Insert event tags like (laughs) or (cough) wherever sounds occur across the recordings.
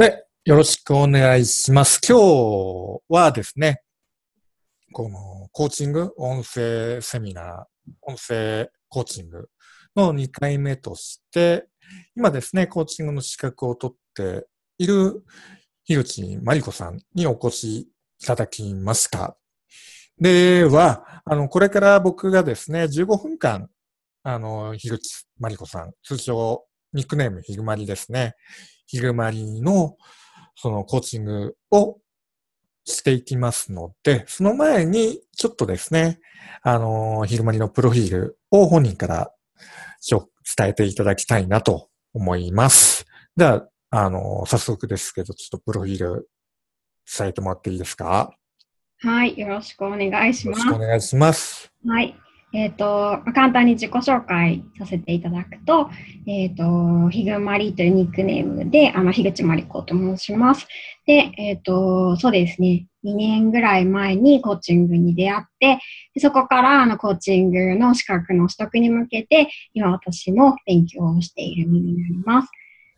で、よろしくお願いします。今日はですね、このコーチング、音声セミナー、音声コーチングの2回目として、今ですね、コーチングの資格を取っている樋口真理子さんにお越しいただきました。では、あの、これから僕がですね、15分間、あの、樋口真理子さん、通称ニックネームヒグマリですね。ヒグマリのそのコーチングをしていきますので、その前にちょっとですね、あの、ヒグマリのプロフィールを本人から伝えていただきたいなと思います。では、あの、早速ですけど、ちょっとプロフィール伝えてもらっていいですか？はい、よろしくお願いしよろます。しくお願いします。はい。えっ、と、簡単に自己紹介させていただくと、えっ、と、ひぐまりというニックネームで、あの、樋口まり子と申します。で、えっ、と、そうですね、2年ぐらい前にコーチングに出会って、でそこからあのコーチングの資格の取得に向けて、今私も勉強をしている身になります。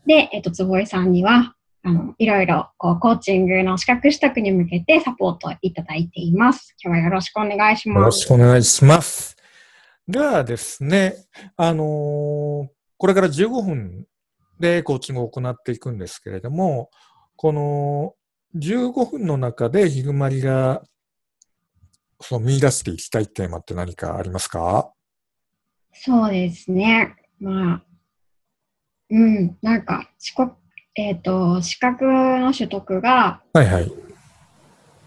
で、えっ、と、坪井さんには、あの、いろいろこうコーチングの資格取得に向けてサポートいただいています。今日はよろしくお願いしますよろ。しくお願いします。ではですね、あのーこれから15分でコーチングを行っていくんですけれども、この15分の中でヒグマリがその見出していきたいテーマって何かありますか？そうですね。まあ、うん、なんか、資格、えっ、と、資格の取得が、はいはい。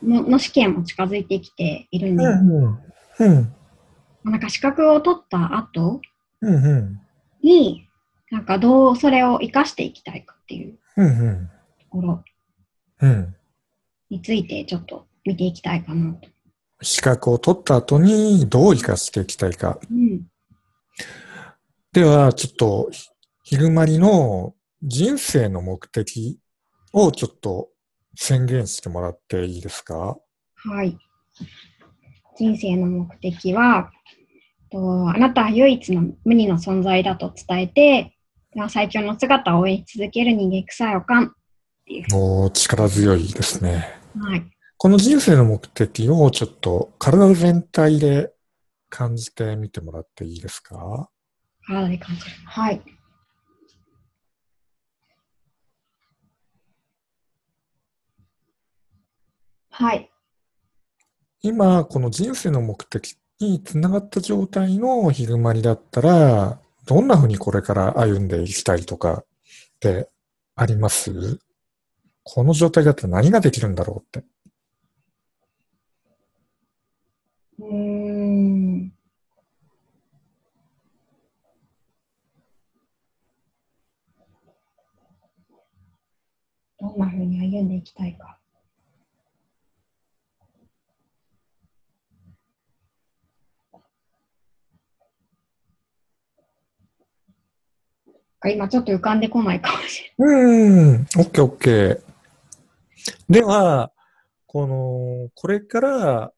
のの試験も近づいてきているんで、うん。うん。なんか資格を取った後うん。うん。に、なんかどうそれを活かしていきたいかっていううん。ところうん。についてちょっと見ていきたいかなと。資格を取った後にどう生かしていきたいか。うん。では、ちょっと、ヒグマリの人生の目的をちょっと宣言してもらっていいですか？はい。人生の目的は、とあなたは唯一の無二の存在だと伝えて、最強の姿を応援し続ける人間臭い予感っていう。おー力強いですね。はい。この人生の目的をちょっと体全体で感じてみてもらっていいですか？体で感じる。はい。はい。今、この人生の目的につながった状態のヒグマリだったら、どんな風にこれから歩んでいきたいとかってあります？この状態だったら何ができるんだろうって。うん。どんな風に歩んでいきたいか。今ちょっと浮かんでこないかもしれうーん、オッケーオッケー。では、この、これから、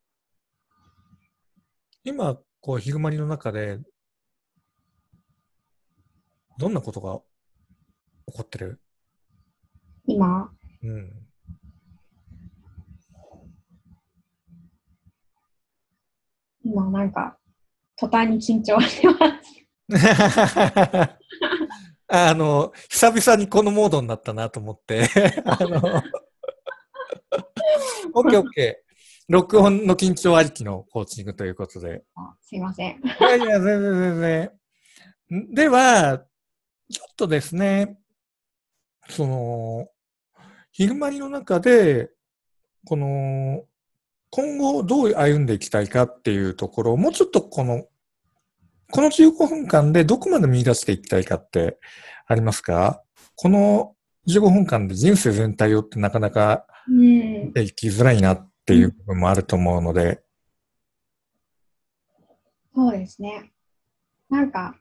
今、こう、ヒグマリの中で、どんなことが起こってる？ない。今、うん。今なんか、途端に緊張してます。(laughs) あの、久々にこのモードになったなと思って、(laughs) あの、オッケーオッケー。録音の緊張ありきのコーチングということで。あすいません。いやいや、全然全然。ん？では、ちょっとですね、その、ヒグマリの中で、この、今後どう歩んでいきたいかっていうところを、もうちょっとこの、この15分間でどこまで見出していきたいかってありますか？この15分間で人生全体をってなかなかうん。生きづらいなっていう部分もあると思うので、そうですね。なんか、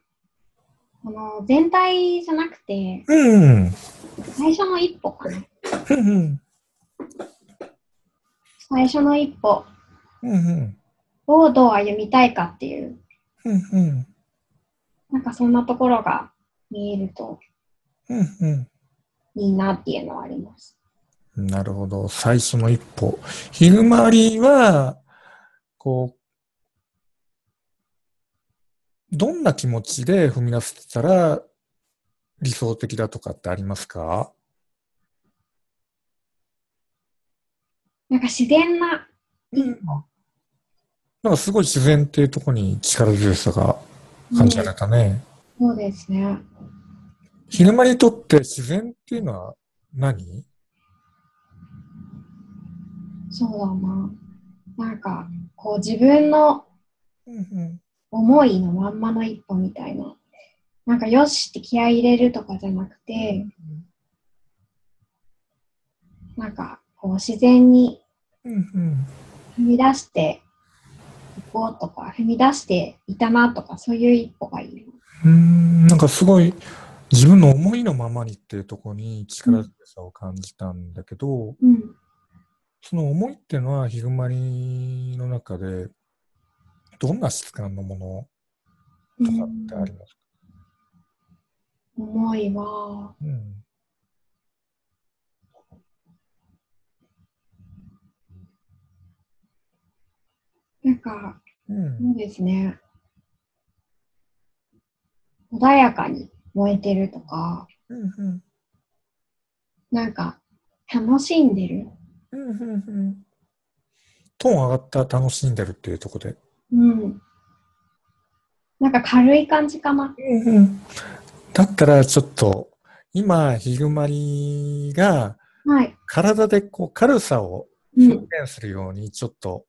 この全体じゃなくて、うん、最初の一歩かな。うん、うん、最初の一歩うん、うん。をどう歩みたいかっていう、うんうんなんかそんなところが見えるとうんうんいいなっていうのはあります。なるほど。最初の一歩。ヒグマリは、こう、どんな気持ちで踏み出せたら理想的だとかってありますか？なんか自然な一歩。なんかすごい自然っていうところに力強さが感じられたね。そうですね。ヒグマリにとって自然っていうのは何？そうだな。なんか、こう自分のうんうん思いのまんまの一歩みたいな。なんか、よしって気合い入れるとかじゃなくて、なんか、こう自然にうんうん踏み出していこうとか、踏み出していたなとか、そういう一歩がいい。うーんなんかすごい自分の思いのままにっていうところに力強さを感じたんだけど、うん。その思いっていうのはヒグマリの中でどんな質感のものとかってありますか、思いは、うんなんか、うんそうですね。穏やかに燃えてるとか、うんうんなんか、楽しんでる。うんうんうんトーン上がった楽しんでるっていうところで。うん。なんか軽い感じかな。うんうんだったらちょっと今ヒグマリがはい。体でこう軽さをうん。表現するようにちょっと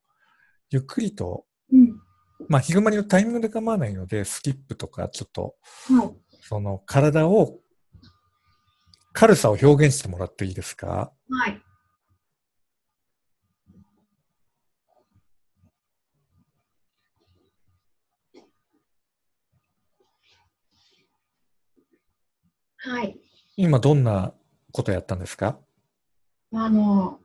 ゆっくりと、うん。まあヒグマリのタイミングで構わないのでスキップとかちょっとはい。その体を軽さを表現してもらっていいですか？はい。はい。今どんなことやったんですか？あの、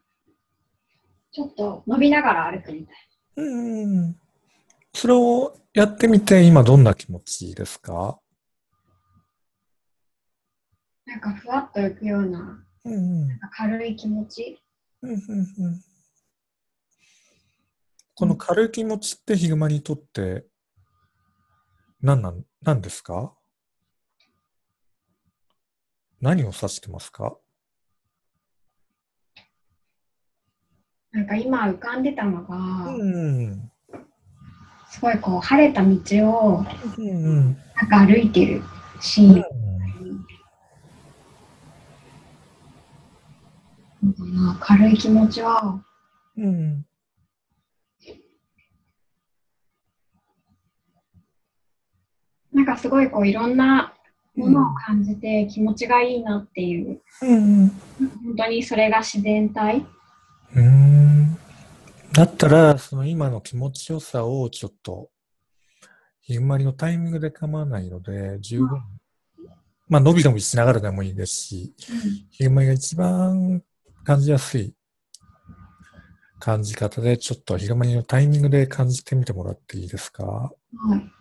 ちょっと伸びながら歩くみたい。うん。それをやってみて今どんな気持ちですか？なんかふわっと浮くような、うんうんなんか軽い気持ち。うんうんうんこの軽い気持ちってヒグマにとって何なん、何ですか何を指してますか？なんか今浮かんでたのが、うん。すごいこう晴れた道をうんうん。なんか歩いてるシーン。なんかな軽い気持ちは、うん。なんかすごいこういろんなものを感じて気持ちがいいなっていう、うん。本当にそれが自然体。うん。だったら、その今の気持ちよさをちょっと、ヒグマリのタイミングで構わないので、十分、まあ、伸び伸びしながらでもいいですし、ヒグマリが一番感じやすい感じ方で、ちょっとヒグマリのタイミングで感じてみてもらっていいですか？はい。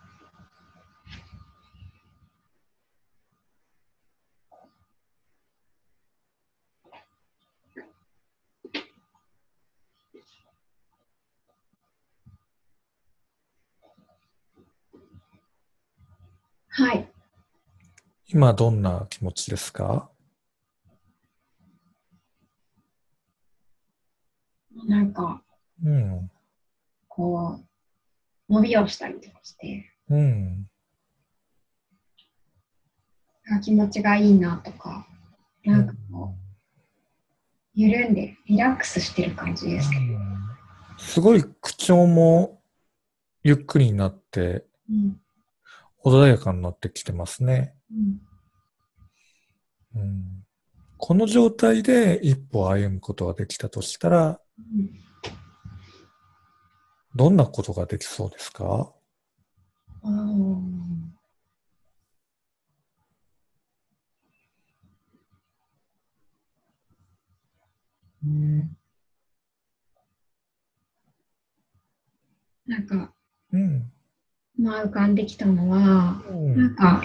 はい。今どんな気持ちですか？なんか、うん。こう、伸びをしたりとかして、うん。あ気持ちがいいなとか、なんかこう、緩んでる、リラックスしてる感じですね。すごい口調もゆっくりになって、うん。穏やかになってきてますね。うん。うん、この状態で一歩歩むことができたとしたら、うんどんなことができそうですか？うんなんか、うん。まあ浮かんできたのは、うんなんか、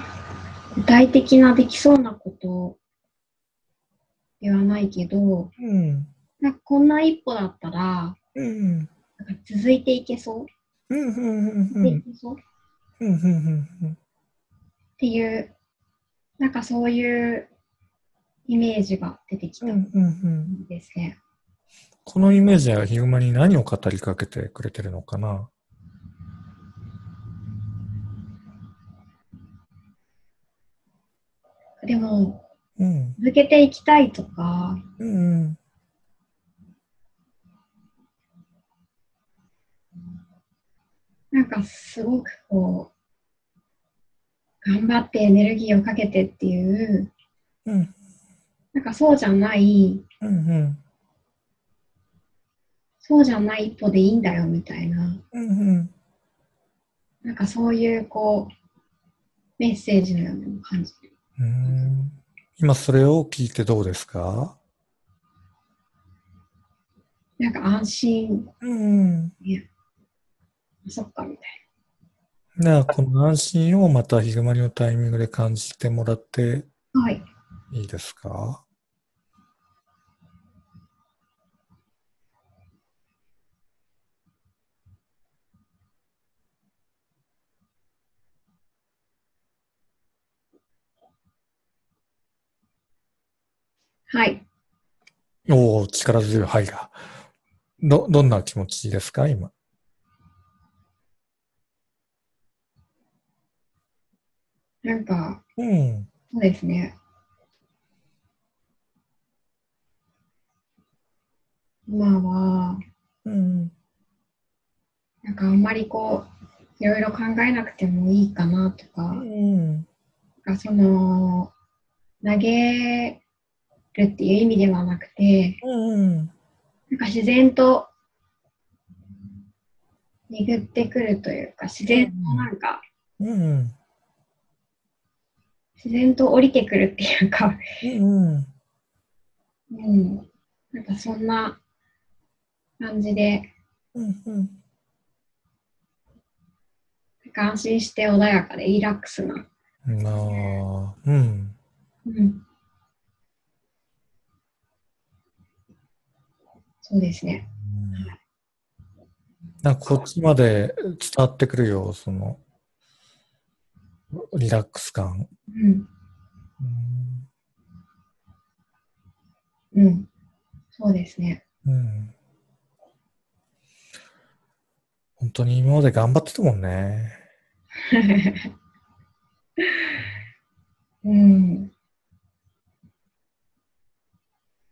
具体的なできそうなことではないけど、うん。なんかこんな一歩だったら、うん。なんか続いていけそう、うん。うん。うん。でいけそう？っうん。うん。ていう、なんかそういうイメージが出てきたうん。うん。んですね。このイメージはヒグマに何を語りかけてくれてるのかな？でも、うん。続けていきたいとか、うん。なんかすごくこう、頑張ってエネルギーをかけてっていう、うん。なんかそうじゃない、うん。うん。そうじゃない一歩でいいんだよみたいな、うん。なんかそういうこう、メッセージのようなのを感じる。うん。今それを聞いてどうですか？なんか安心、うん。ね、そっかみたいなあ、この安心をまたヒグマリのタイミングで感じてもらってな。はい。いいですかはい。おお、力強いはいが。ど、どんな気持ちですか？今。なんか、うん。そうですね。今は、うん。なんかあんまりこう、いろいろ考えなくてもいいかなとか、うん。なんかその、投げるっていう意味ではなくて、うん。なんか自然と巡ってくるというか、自然となんか、うん。自然と降りてくるっていうか、うん。うん、なんかそんな感じで、うん。なんか安心して穏やかでリラックスな、なあ、うん。うん、そうですね。なんかこっちまで伝わってくるよ、その、リラックス感。うん、うんうん、そうですね。うん。本当に今まで頑張ってたもんね。(laughs) うん。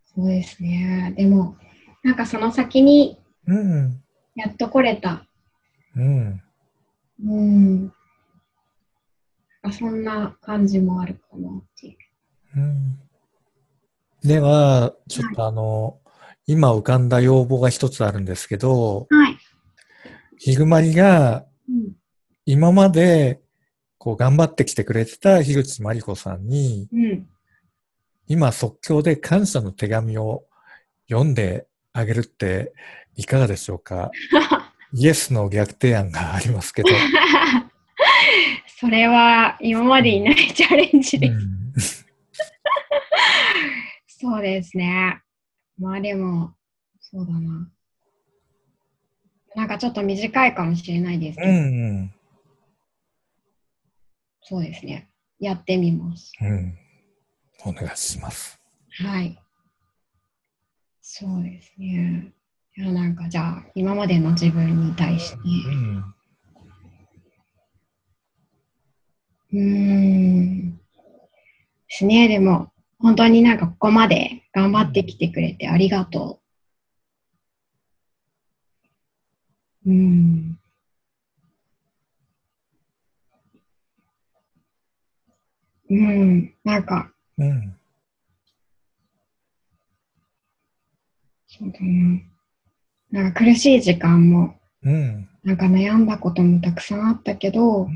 そうですね。でも、なんかその先にうん。やっと来れた。うん。うん。なんかそんな感じもあるかなっていう。うん。では、ちょっとあの、今浮かんだ要望が一つあるんですけど、はい。ヒグマリがうん。今までこう頑張ってきてくれてた樋口真理子さんに、うん。今即興で感謝の手紙を読んであげるっていかがでしょうか？イエスの逆提案がありますけど。(laughs) それは今までにないチャレンジです。うん (laughs) そうですね。まあでも、そうだな。なんかちょっと短いかもしれないですけど、うん。そうですね。やってみます。うん。お願いします。はい。そうですね。いや、なんかじゃあ、今までの自分に対して、うん。うーん。ですね。でも、本当になんかここまで頑張ってきてくれてありがとう。うん。うん。なんか、うん。そうだな。なんか苦しい時間も、うん。なんか悩んだこともたくさんあったけど、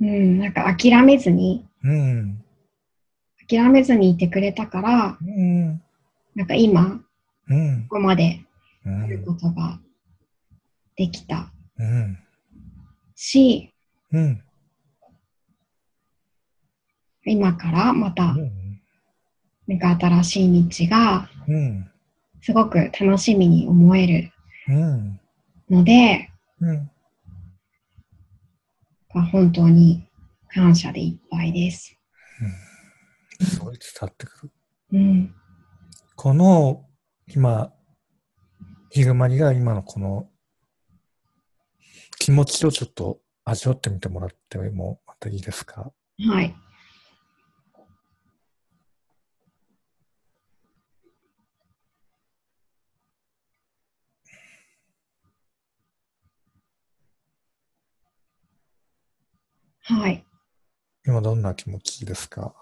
うん、なんか諦めずに、うん。諦めずにいてくれたから、うん。なんか今、うん。ここまでうん。やることができたうん。し、うん。今からまた、うん。なんか新しい日が、うん。すごく楽しみに思えるうん。ので、うん。本当に感謝でいっぱいです。すごい伝わってくる。うん。この、今、ヒグマリが今のこの気持ちをちょっと味わってみてもらってもまたいいですか？はい。はい。今どんな気持ちですか？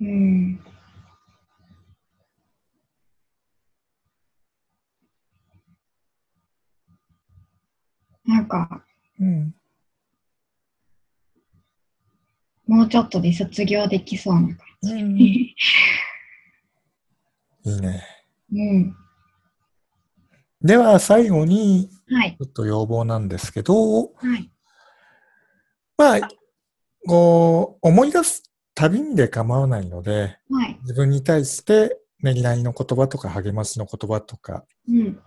うん。なんか、うん。もうちょっとで卒業できそうな感じ。いいね。うん。では最後にはい。ちょっと要望なんですけど、はい。まあ、こう、思い出す旅にで構わないので、はい。自分に対してねぎらいの言葉とか励ましの言葉とかうん。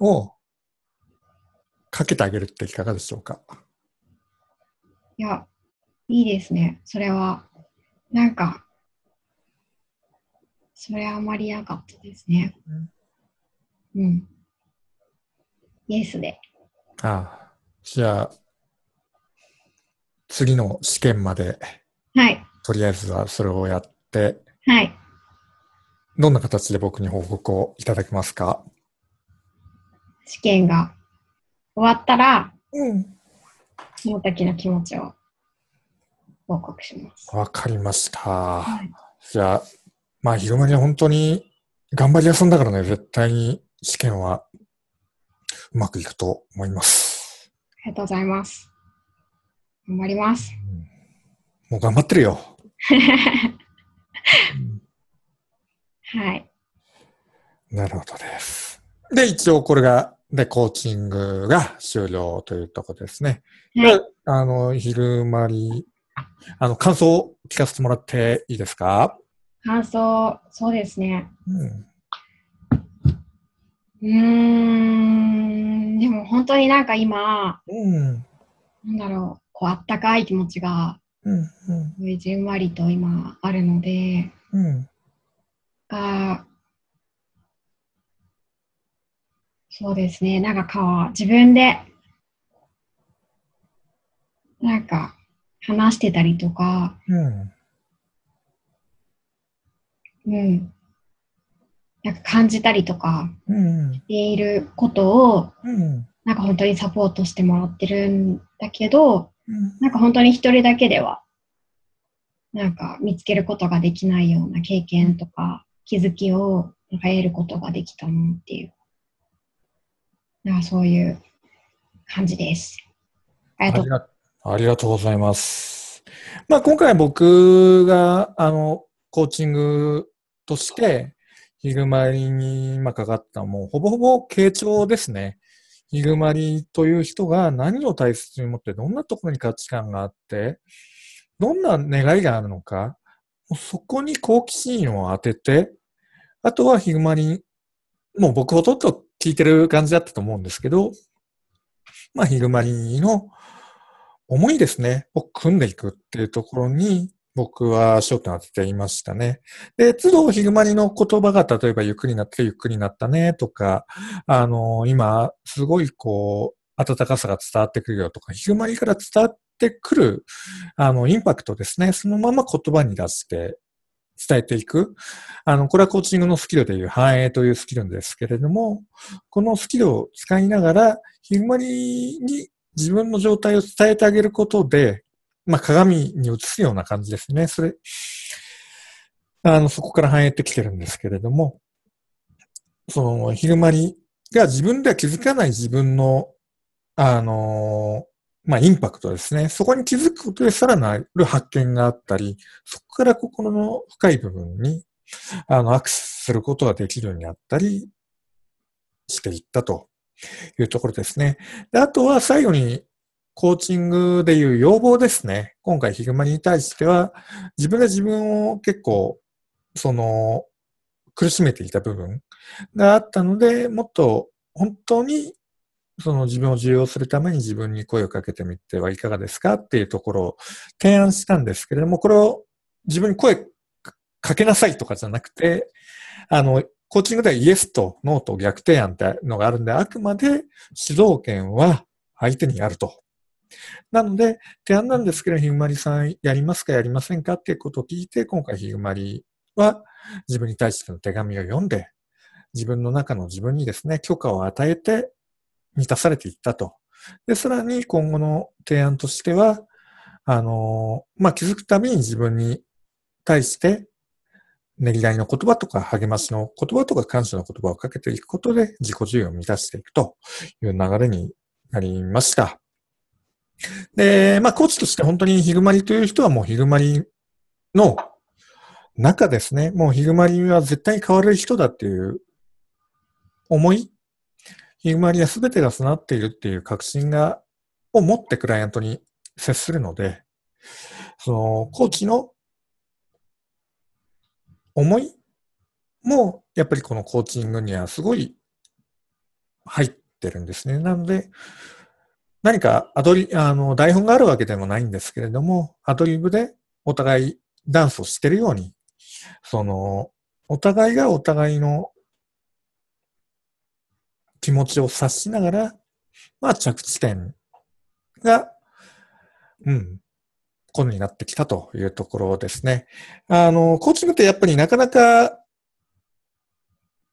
をかけてあげるっていかがでしょうか？いや、いいですね。それは、なんか、それはあまりなかったですね。うん。イエスで。ああ。じゃあ、次の試験まで、はい。とりあえずはそれをやって、はい。どんな形で僕に報告をいただけますか？試験が終わったら、うん。その時の気持ちを報告します。わかりました。はい。じゃあ、まあ、ひろまりは本当に頑張り屋さんだからね、絶対に試験はうまくいくと思います。ありがとうございます。頑張ります。もう頑張ってるよ。う (laughs) んはい。なるほどです。で、一応これが、で、コーチングが終了というところですね。はいであの、昼間に、あの、感想を聞かせてもらっていいですか？感想、そうですね。うん。うーん、でも本当になんか今、うん。なんだろう、こうあったかい気持ちが、うん。すごいじんわりと今あるので、うん。が、そうですね、なんかこう、自分で、なんか、話してたりとか、うん。うん、なんか感じたりとかうん。していることを、うん。なんか本当にサポートしてもらってるんだけど、うん。なんか本当に一人だけでは、なんか見つけることができないような経験とか気づきをなんか得ることができたなっていう、なんかそういう感じです。ありがとうあり。がありがとうございます。まあ、今回僕が、あの、コーチングとして、ヒグマリに今かかったもうほぼほぼ傾聴ですね。ヒグマリという人が何を大切に持って、どんなところに価値観があって、どんな願いがあるのか、もうそこに好奇心を当てて、あとはヒグマリ、もう僕ほとんど聞いてる感じだったと思うんですけど、まあ、ヒグマリの思いですね、を組んでいくっていうところに、僕は焦点を当てていましたね。で、都度ヒグマリの言葉が、例えばゆっくりになってゆっくりになったねとか、あの、今、すごいこう、温かさが伝わってくるよとか、ヒグマリから伝わってくる、あの、インパクトですね、そのまま言葉に出して伝えていく。あの、これはコーチングのスキルでいう反映というスキルですけれども、このスキルを使いながら、ヒグマリに自分の状態を伝えてあげることで、まあ、鏡に映すような感じですね。それ、あの、そこから反映ってきてるんですけれども、その、ヒグマリが自分では気づかない自分の、あの、まあ、インパクトですね。そこに気づくことでさらなる発見があったり、そこから心の深い部分に、あの、アクセスすることができるようになったりしていったというところですね。であとは最後にコーチングでいう要望ですね。今回ヒグマに対しては、自分が自分を結構、その、苦しめていた部分があったので、もっと本当にその自分を重要するために自分に声をかけてみてはいかがですか？っていうところを提案したんですけれども、これを自分に声かけなさいとかじゃなくて、あの、コーチングではイエスとノーと逆提案ってのがあるんで、あくまで主導権は相手にあると。なので、提案なんですけど、ヒグマリさんやりますかやりませんかっていうことを聞いて、今回ヒグマリは自分に対しての手紙を読んで、自分の中の自分にですね、許可を与えて満たされていったと。で、さらに今後の提案としては、あの、まあ、気づくたびに自分に対して、ねぎらいの言葉とか励ましの言葉とか感謝の言葉をかけていくことで自己需要を満たしていくという流れになりました。で、まあ、コーチとして本当にヒグマリという人はもうヒグマリの中ですね、もうヒグマリは絶対に変わる人だっていう思い、ヒグマリは全てが備わっているっていう確信が、を持ってクライアントに接するので、その、コーチの思いも、やっぱりこのコーチングにはすごい入ってるんですね。なので、何かアドリ、あの、台本があるわけでもないんですけれども、アドリブでお互いダンスをしてるように、その、お互いがお互いの気持ちを察しながら、まあ着地点が、うん、ことになってきたというところですね。あの、コーチングってやっぱりなかなか、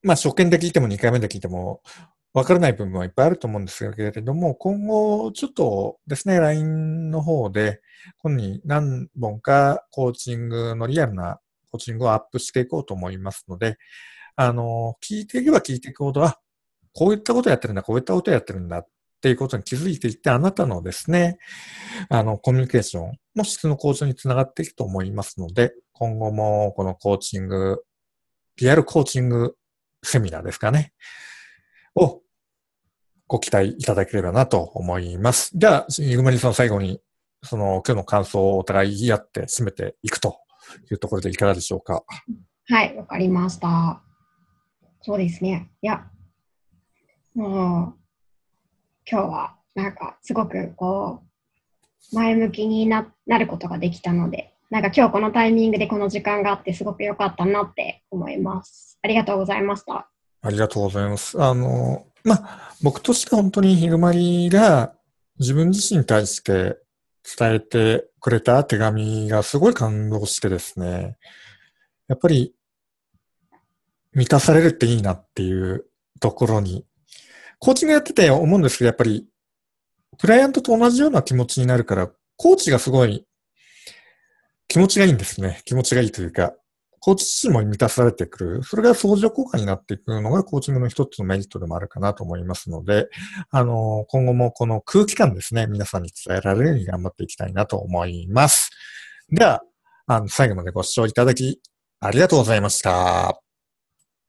まあ初見で聞いても2回目で聞いても、わからない部分はいっぱいあると思うんですけれども、今後ちょっとですね、LINE の方で、今に何本かコーチングのリアルなコーチングをアップしていこうと思いますので、あの、聞いていけば聞いていくほど、あ、こういったことやってるんだ、こういったことやってるんだっていうことに気づいていって、あなたのですね、あの、コミュニケーションの質の向上につながっていくと思いますので、今後もこのコーチング、リアルコーチングセミナーですかね、をご期待いただければなと思います。じゃあ、ゆぐまりさん最後に、その今日の感想をお互い言い合って締めていくというところでいかがでしょうか？はい、わかりました。そうですね。いや、もう、今日はなんかすごくこう、前向きにななることができたので、なんか今日このタイミングでこの時間があってすごく良かったなって思います。ありがとうございました。ありがとうございます。あの、まあ、僕としては本当にヒグマリが自分自身に対して伝えてくれた手紙がすごい感動してですね、やっぱり満たされるっていいなっていうところに。コーチングやってて思うんですけど、やっぱり、クライアントと同じような気持ちになるから、コーチがすごい気持ちがいいんですね。気持ちがいいというか、コーチも満たされてくる。それが相乗効果になっていくのがコーチングの一つのメリットでもあるかなと思いますので、あの、今後もこの空気感ですね、皆さんに伝えられるように頑張っていきたいなと思います。では、あの、最後までご視聴いただき、ありがとうございました。